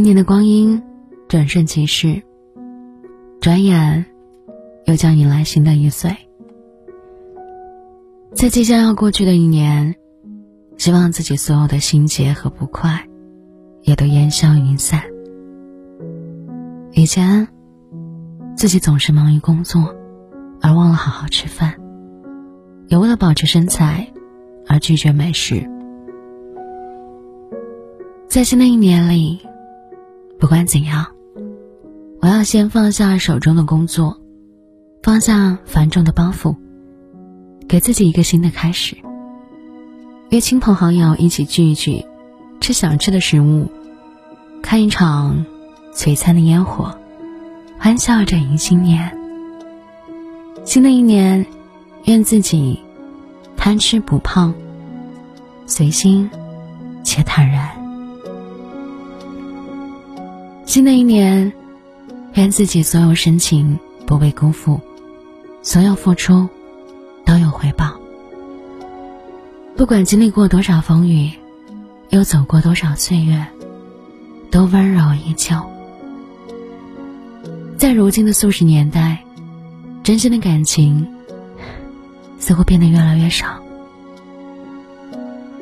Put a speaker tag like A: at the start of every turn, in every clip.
A: 一年的光阴转瞬即逝，转眼又将迎来新的一岁。在即将要过去的一年，希望自己所有的心结和不快也都烟消云散。以前，自己总是忙于工作，而忘了好好吃饭，也为了保持身材而拒绝美食。在新的一年里，不管怎样，我要先放下手中的工作，放下繁重的包袱，给自己一个新的开始。约亲朋好友一起聚一聚，吃想吃的食物，看一场璀璨的烟火，欢笑着迎新年。新的一年，愿自己贪吃不胖，随心且坦然。新的一年，愿自己所有深情不被辜负，所有付出都有回报。不管经历过多少风雨，又走过多少岁月，都温柔依旧。在如今的速食年代，真心的感情似乎变得越来越少。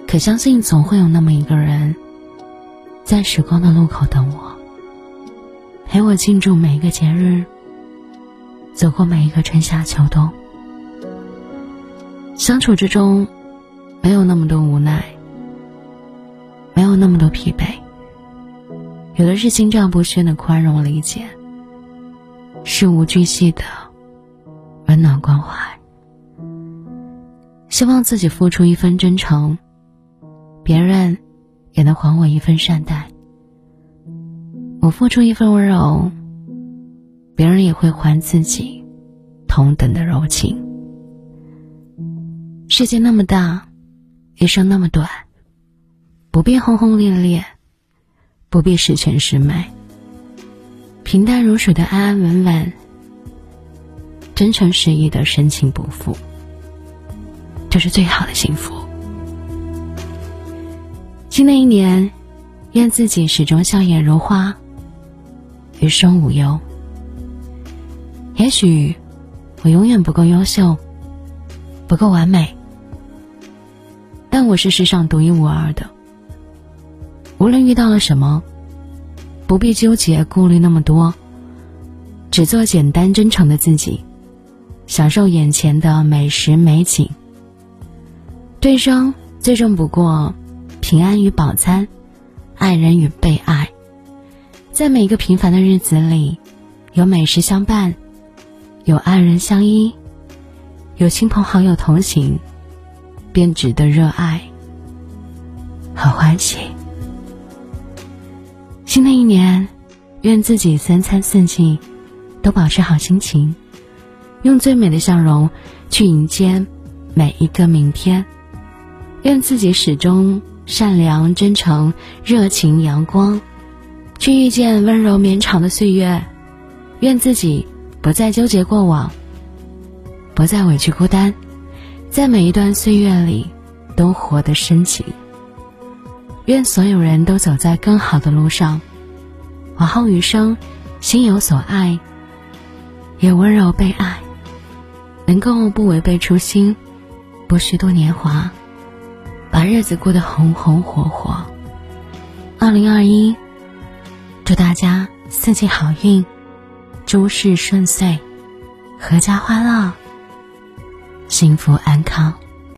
A: 可相信总会有那么一个人，在时光的路口等我。陪我庆祝每一个节日，走过每一个春夏秋冬。相处之中，没有那么多无奈，没有那么多疲惫，有的是心照不宣的宽容理解，事无巨细的温暖关怀。希望自己付出一份真诚，别人也能还我一份善待。我付出一份温柔，别人也会还自己同等的柔情。世界那么大，一生那么短，不必轰轰烈烈，不必十全十美，平淡如水的安安稳稳，真诚实意的深情不负，就是最好的幸福。新的一年，愿自己始终笑颜如花。余生无忧。也许我永远不够优秀，不够完美，但我是世上独一无二的。无论遇到了什么，不必纠结顾虑那么多，只做简单真诚的自己，享受眼前的美食美景。这生最重不过平安与饱餐，爱人与被爱。在每一个平凡的日子里，有美食相伴，有爱人相依，有亲朋好友同行，便值得热爱和欢喜。新的一年，愿自己三餐四季都保持好心情，用最美的笑容去迎接每一个明天。愿自己始终善良、真诚、热情、阳光。去遇见温柔绵长的岁月，愿自己不再纠结过往，不再委屈孤单，在每一段岁月里都活得深情。愿所有人都走在更好的路上，往后余生心有所爱，也温柔被爱，能够不违背初心，不虚度年华，把日子过得红红火火。二零二一。祝大家四季好运，诸事顺遂，阖家欢乐，幸福安康。